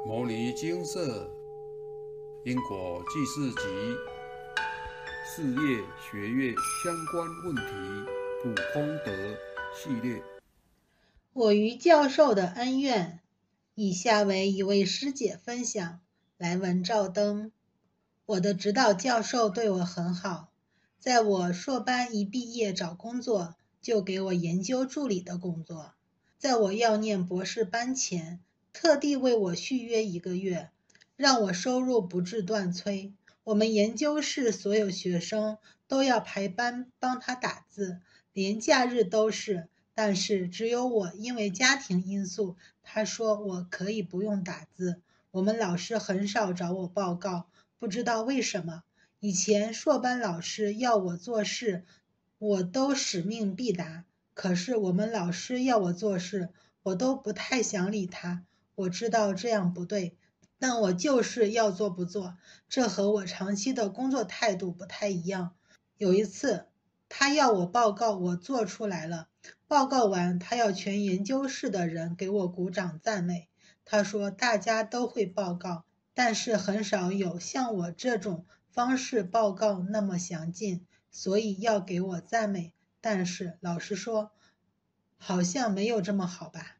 《摩尼金色因果记事集》事业学业相关问题普功德系列。我与教授的恩怨，以下为一位师姐分享。来文照灯。我的指导教授对我很好，在我硕班一毕业找工作，就给我研究助理的工作。在我要念博士班前，特地为我续约一个月，让我收入不致断炊。我们研究室所有学生都要排班帮他打字，连假日都是。但是只有我因为家庭因素，他说我可以不用打字。我们老师很少找我报告，不知道为什么。以前硕班老师要我做事，我都使命必达。可是我们老师要我做事，我都不太想理他。我知道这样不对，但我就是要做不做，这和我长期的工作态度不太一样。有一次，他要我报告，我做出来了。报告完，他要全研究室的人给我鼓掌赞美。他说大家都会报告，但是很少有像我这种方式报告那么详尽，所以要给我赞美。但是老实说，好像没有这么好吧。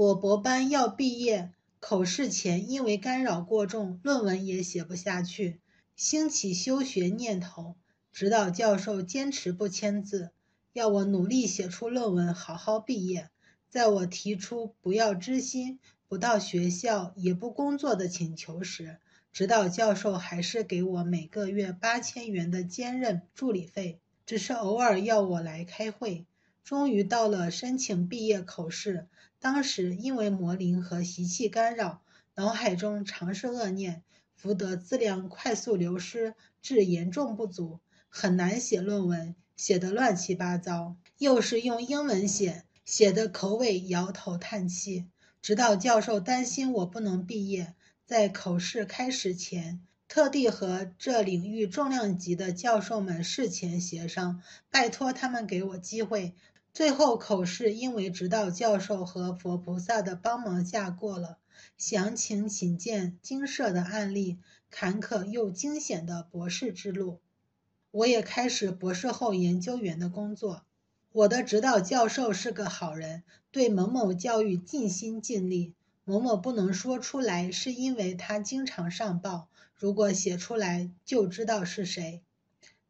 我博班要毕业，口试前因为干扰过重，论文也写不下去，兴起休学念头。指导教授坚持不签字，要我努力写出论文，好好毕业。在我提出不要知心、不到学校、也不工作的请求时，指导教授还是给我每个月八千元的兼任助理费，只是偶尔要我来开会。终于到了申请毕业口试。当时因为魔灵和习气干扰，脑海中常是恶念，福德资粮快速流失，致严重不足，很难写论文，写得乱七八糟。又是用英文写，写的口尾摇头叹气。直到教授担心我不能毕业，在口试开始前，特地和这领域重量级的教授们事前协商，拜托他们给我机会。最后口试因为指导教授和佛菩萨的帮忙下过了，详情请见经社的案例，坎坷又惊险的博士之路。我也开始博士后研究员的工作。我的指导教授是个好人，对某某教育尽心尽力。某某不能说出来，是因为他经常上报，如果写出来就知道是谁。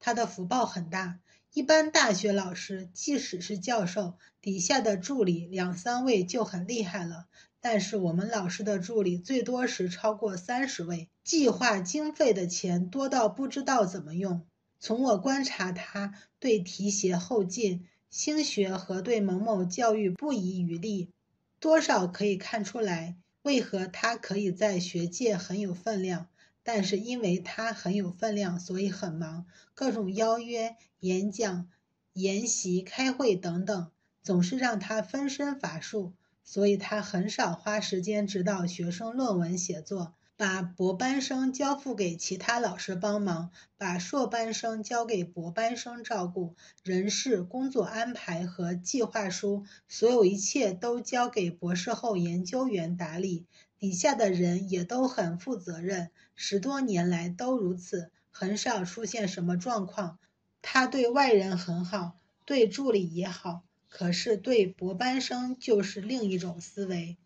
他的福报很大。一般大学老师，即使是教授，底下的助理两三位就很厉害了。但是我们老师的助理最多时超过三十位，计划经费的钱多到不知道怎么用。从我观察他对提携后进、兴学和对某某教育不遗余力，多少可以看出来，为何他可以在学界很有分量。但是因为他很有分量，所以很忙，各种邀约、演讲、研习、开会等等，总是让他分身乏术，所以他很少花时间指导学生论文写作，把博班生交付给其他老师帮忙，把硕班生交给博班生照顾，人事、工作安排和计划书，所有一切都交给博士后研究员打理。底下的人也都很负责任，十多年来都如此，很少出现什么状况。他对外人很好，对助理也好，可是对博班生就是另一种思维。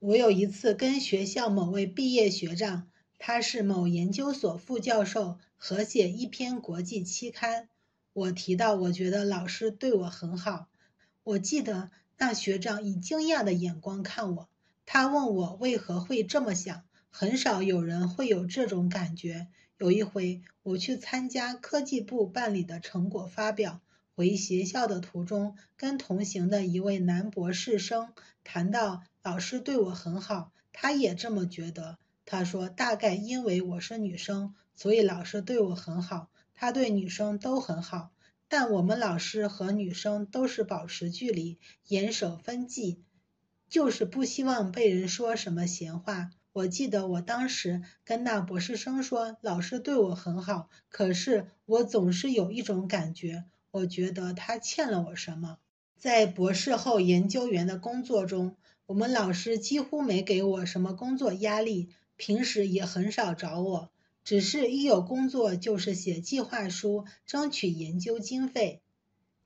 我有一次跟学校某位毕业学长，他是某研究所副教授，合写一篇国际期刊。我提到，我觉得老师对我很好。我记得那学长以惊讶的眼光看我。他问我为何会这么想，很少有人会有这种感觉。有一回，我去参加科技部办理的成果发表，回学校的途中，跟同行的一位男博士生谈到老师对我很好，他也这么觉得。他说，大概因为我是女生，所以老师对我很好。他对女生都很好，但我们老师和女生都是保持距离，严守分际。就是不希望被人说什么闲话。我记得我当时跟那博士生说，老师对我很好，可是我总是有一种感觉，我觉得他欠了我什么。在博士后研究员的工作中，我们老师几乎没给我什么工作压力，平时也很少找我，只是一有工作就是写计划书，争取研究经费。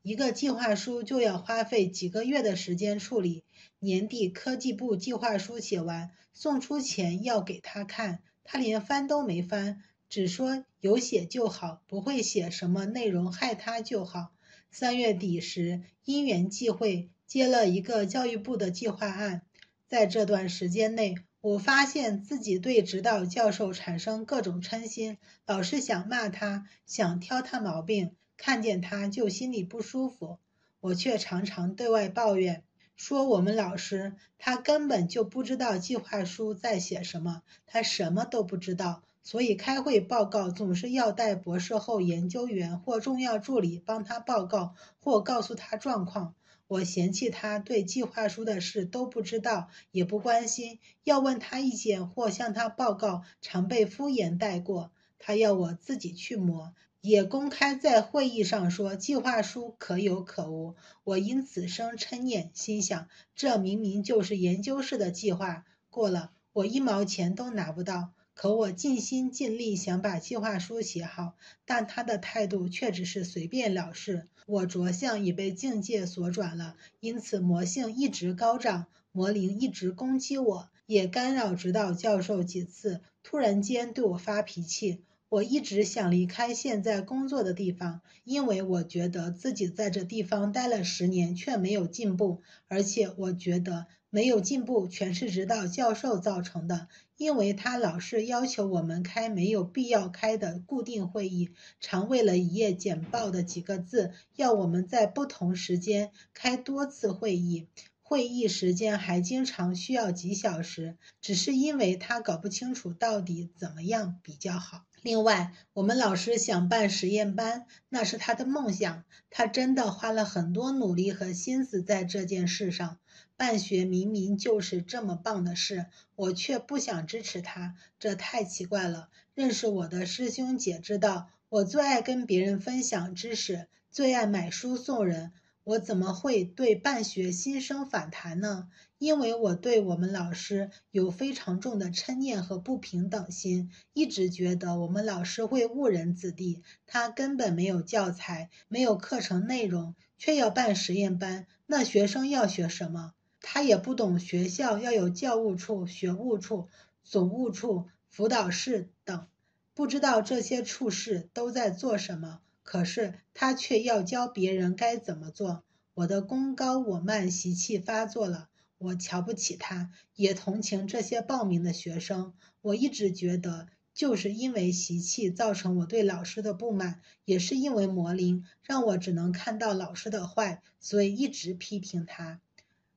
一个计划书就要花费几个月的时间处理。年底科技部计划书写完，送出前要给他看，他连翻都没翻，只说有写就好，不会写什么内容害他就好。三月底时，因缘际会接了一个教育部的计划案，在这段时间内，我发现自己对指导教授产生各种嗔心，老是想骂他，想挑他毛病。看见他就心里不舒服，我却常常对外抱怨，说我们老师他根本就不知道计划书在写什么，他什么都不知道，所以开会报告总是要带博士后研究员或重要助理帮他报告或告诉他状况。我嫌弃他对计划书的事都不知道，也不关心，要问他意见或向他报告，常被敷衍带过。他要我自己去磨。也公开在会议上说计划书可有可无，我因此生嗔念，心想这明明就是研究室的计划，过了我一毛钱都拿不到。可我尽心尽力想把计划书写好，但他的态度却只是随便了事。我着相已被境界所转了，因此魔性一直高涨，魔灵一直攻击我，也干扰指导教授几次，突然间对我发脾气。我一直想离开现在工作的地方，因为我觉得自己在这地方待了十年却没有进步，而且我觉得没有进步全是指导教授造成的，因为他老是要求我们开没有必要开的固定会议，常为了一页简报的几个字，要我们在不同时间开多次会议。会议时间还经常需要几小时，只是因为他搞不清楚到底怎么样比较好。另外，我们老师想办实验班，那是他的梦想，他真的花了很多努力和心思在这件事上。办学明明就是这么棒的事，我却不想支持他，这太奇怪了。认识我的师兄姐知道，我最爱跟别人分享知识，最爱买书送人。我怎么会对办学心生反弹呢？因为我对我们老师有非常重的嗔念和不平等心，一直觉得我们老师会误人子弟。他根本没有教材，没有课程内容，却要办实验班，那学生要学什么？他也不懂学校要有教务处、学务处、总务处、辅导室等，不知道这些处室都在做什么。可是他却要教别人该怎么做，我的功高我慢习气发作了。我瞧不起他，也同情这些报名的学生。我一直觉得，就是因为习气造成我对老师的不满，也是因为魔灵让我只能看到老师的坏，所以一直批评他。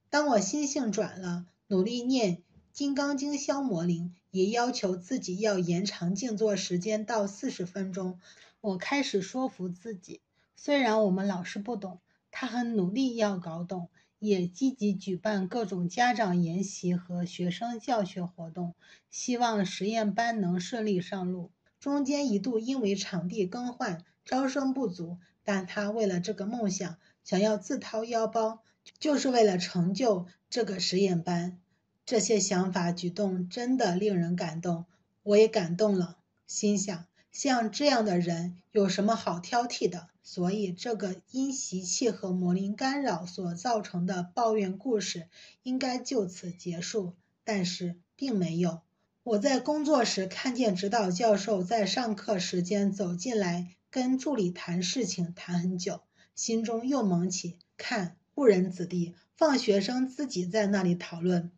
当我心性转了，努力念《金刚经》消魔灵，也要求自己要延长静坐时间到四十分钟。我开始说服自己，虽然我们老师不懂，他很努力要搞懂，也积极举办各种家长研习和学生教学活动，希望实验班能顺利上路。中间一度因为场地更换、招生不足，但他为了这个梦想，想要自掏腰包，就是为了成就这个实验班。这些想法举动真的令人感动，我也感动了，心想。像这样的人有什么好挑剔的？所以，这个因习气和魔灵干扰所造成的抱怨故事应该就此结束。但是，并没有。我在工作时看见指导教授在上课时间走进来，跟助理谈事情，谈很久，心中又萌起看误人子弟，放学生自己在那里讨论，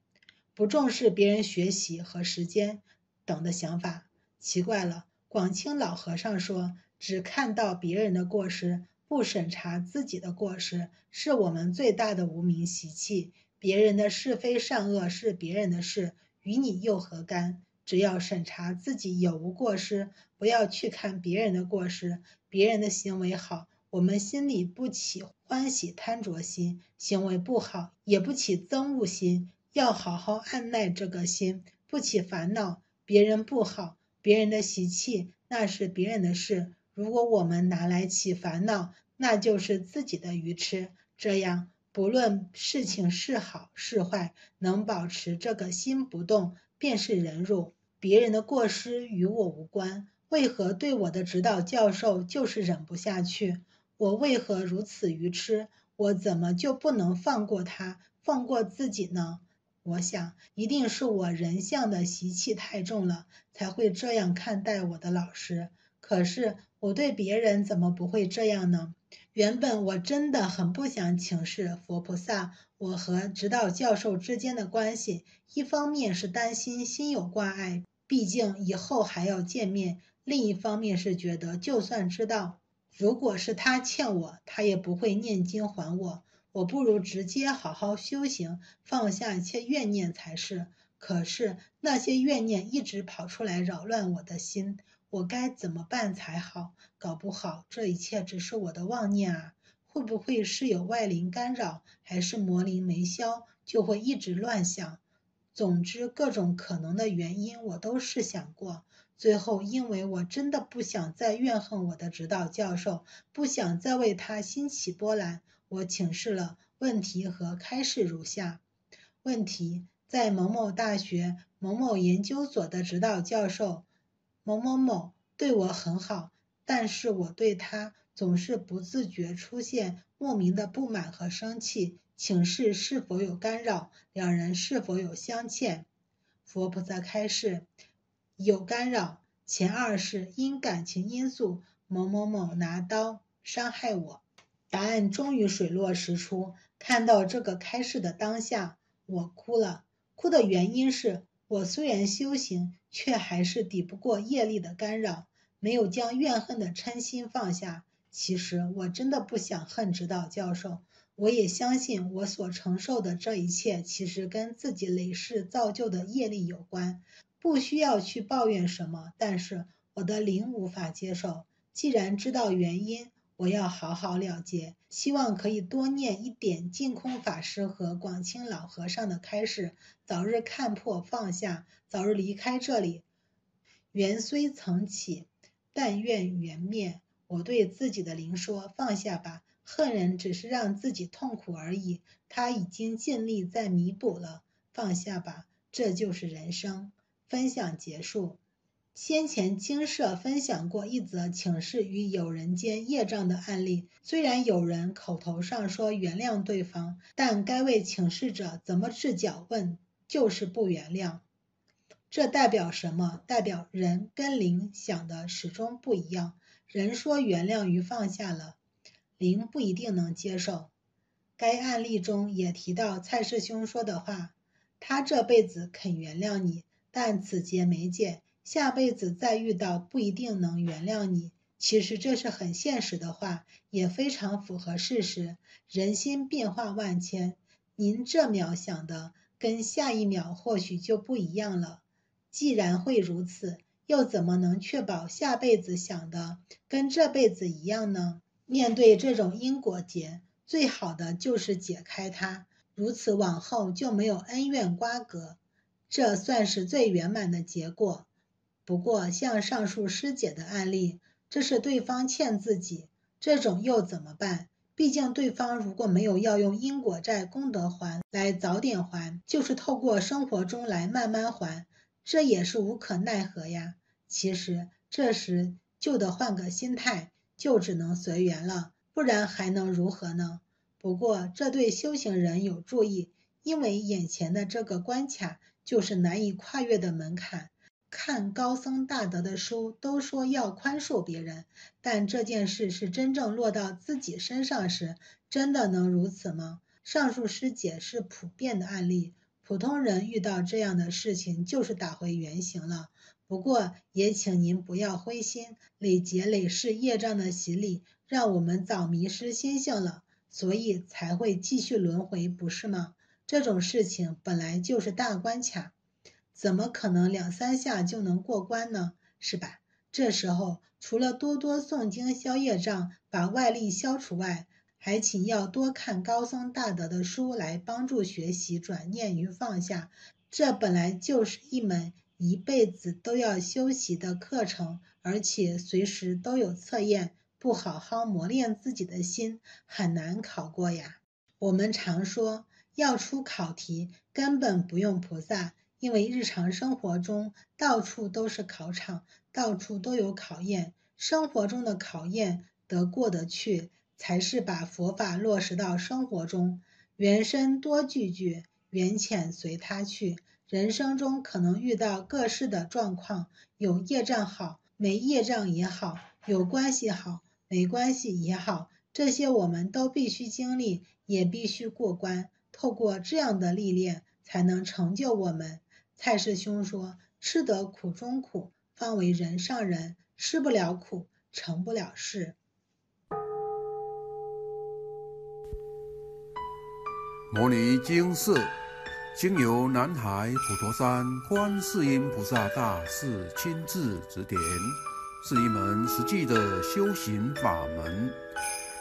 不重视别人学习和时间等的想法。奇怪了。广清老和尚说：“只看到别人的过失，不审查自己的过失，是我们最大的无名习气。别人的是非善恶是别人的事，与你又何干？只要审查自己有无过失，不要去看别人的过失。别人的行为好，我们心里不起欢喜贪着心；行为不好，也不起憎恶心。要好好按捺这个心，不起烦恼。别人不好。”别人的习气，那是别人的事。如果我们拿来起烦恼，那就是自己的愚痴。这样不。不论事情是好是坏，能保持这个心不动，便是忍辱。别人的过失与我无关，为何对我的指导教授就是忍不下去？我为何如此愚痴？我怎么就不能放过他，放过自己呢？我想，一定是我人相的习气太重了，才会这样看待我的老师。可是我对别人怎么不会这样呢？原本我真的很不想请示佛菩萨，我和指导教授之间的关系，一方面是担心心有挂碍，毕竟以后还要见面；另一方面是觉得，就算知道。如果是他欠我，他也不会念经还我。我不如直接好好修行，放下一切怨念才是。可是那些怨念一直跑出来扰乱我的心，我该怎么办才好？搞不好这一切只是我的妄念啊！会不会是有外灵干扰，还是魔灵没消，就会一直乱想？总之，各种可能的原因我都试想过。最后，因为我真的不想再怨恨我的指导教授，不想再为他兴起波澜，我请示了问题和开示如下：问题在某某大学某某研究所的指导教授某某某对我很好，但是我对他总是不自觉出现莫名的不满和生气，请示是否有干扰，两人是否有相欠？佛菩萨开示。有干扰，前二是因感情因素，某某某拿刀伤害我。答案终于水落石出。看到这个开示的当下，我哭了。哭的原因是我虽然修行，却还是抵不过业力的干扰，没有将怨恨的嗔心放下。其实我真的不想恨指导教授，我也相信我所承受的这一切，其实跟自己累世造就的业力有关。不需要去抱怨什么，但是我的灵无法接受。既然知道原因，我要好好了结。希望可以多念一点净空法师和广清老和尚的开示，早日看破放下，早日离开这里。缘虽曾起，但愿缘灭。我对自己的灵说：放下吧，恨人只是让自己痛苦而已，他已经尽力在弥补了。放下吧，这就是人生。分享结束。先前经社分享过一则请示与友人间业障的案例。虽然有人口头上说原谅对方，但该位请示者怎么置脚问，就是不原谅。这代表什么？代表人跟灵想的始终不一样。人说原谅与放下了，灵不一定能接受。该案例中也提到蔡师兄说的话：他这辈子肯原谅你。但此劫没解，下辈子再遇到不一定能原谅你。其实这是很现实的话，也非常符合事实。人心变化万千，您这秒想的跟下一秒或许就不一样了。既然会如此，又怎么能确保下辈子想的跟这辈子一样呢？面对这种因果结，最好的就是解开它，如此往后就没有恩怨瓜葛。这算是最圆满的结果。不过，像上述师姐的案例，这是对方欠自己，这种又怎么办？毕竟对方如果没有要用因果债功德还来早点还，就是透过生活中来慢慢还，这也是无可奈何呀。其实这时就得换个心态，就只能随缘了，不然还能如何呢？不过这对修行人有注意，因为眼前的这个关卡。就是难以跨越的门槛。看高僧大德的书，都说要宽恕别人，但这件事是真正落到自己身上时，真的能如此吗？上述师姐是普遍的案例，普通人遇到这样的事情就是打回原形了。不过也请您不要灰心，累劫累世业障的洗礼，让我们早迷失心性了，所以才会继续轮回，不是吗？这种事情本来就是大关卡，怎么可能两三下就能过关呢？是吧？这时候除了多多诵经消业障，把外力消除外，还请要多看高僧大德的书来帮助学习转念与放下。这本来就是一门一辈子都要修习的课程，而且随时都有测验，不好好磨练自己的心，很难考过呀。我们常说要出考题，根本不用菩萨，因为日常生活中到处都是考场，到处都有考验。生活中的考验得过得去，才是把佛法落实到生活中。缘深多聚聚，缘浅随他去。人生中可能遇到各式的状况，有业障好，没业障也好；有关系好，没关系也好。这些我们都必须经历，也必须过关。透过这样的历练，才能成就我们。蔡师兄说：“吃得苦中苦，方为人上人。吃不了苦，成不了事。”摩尼经寺经由南海普陀山观世音菩萨大士亲自指点，是一门实际的修行法门，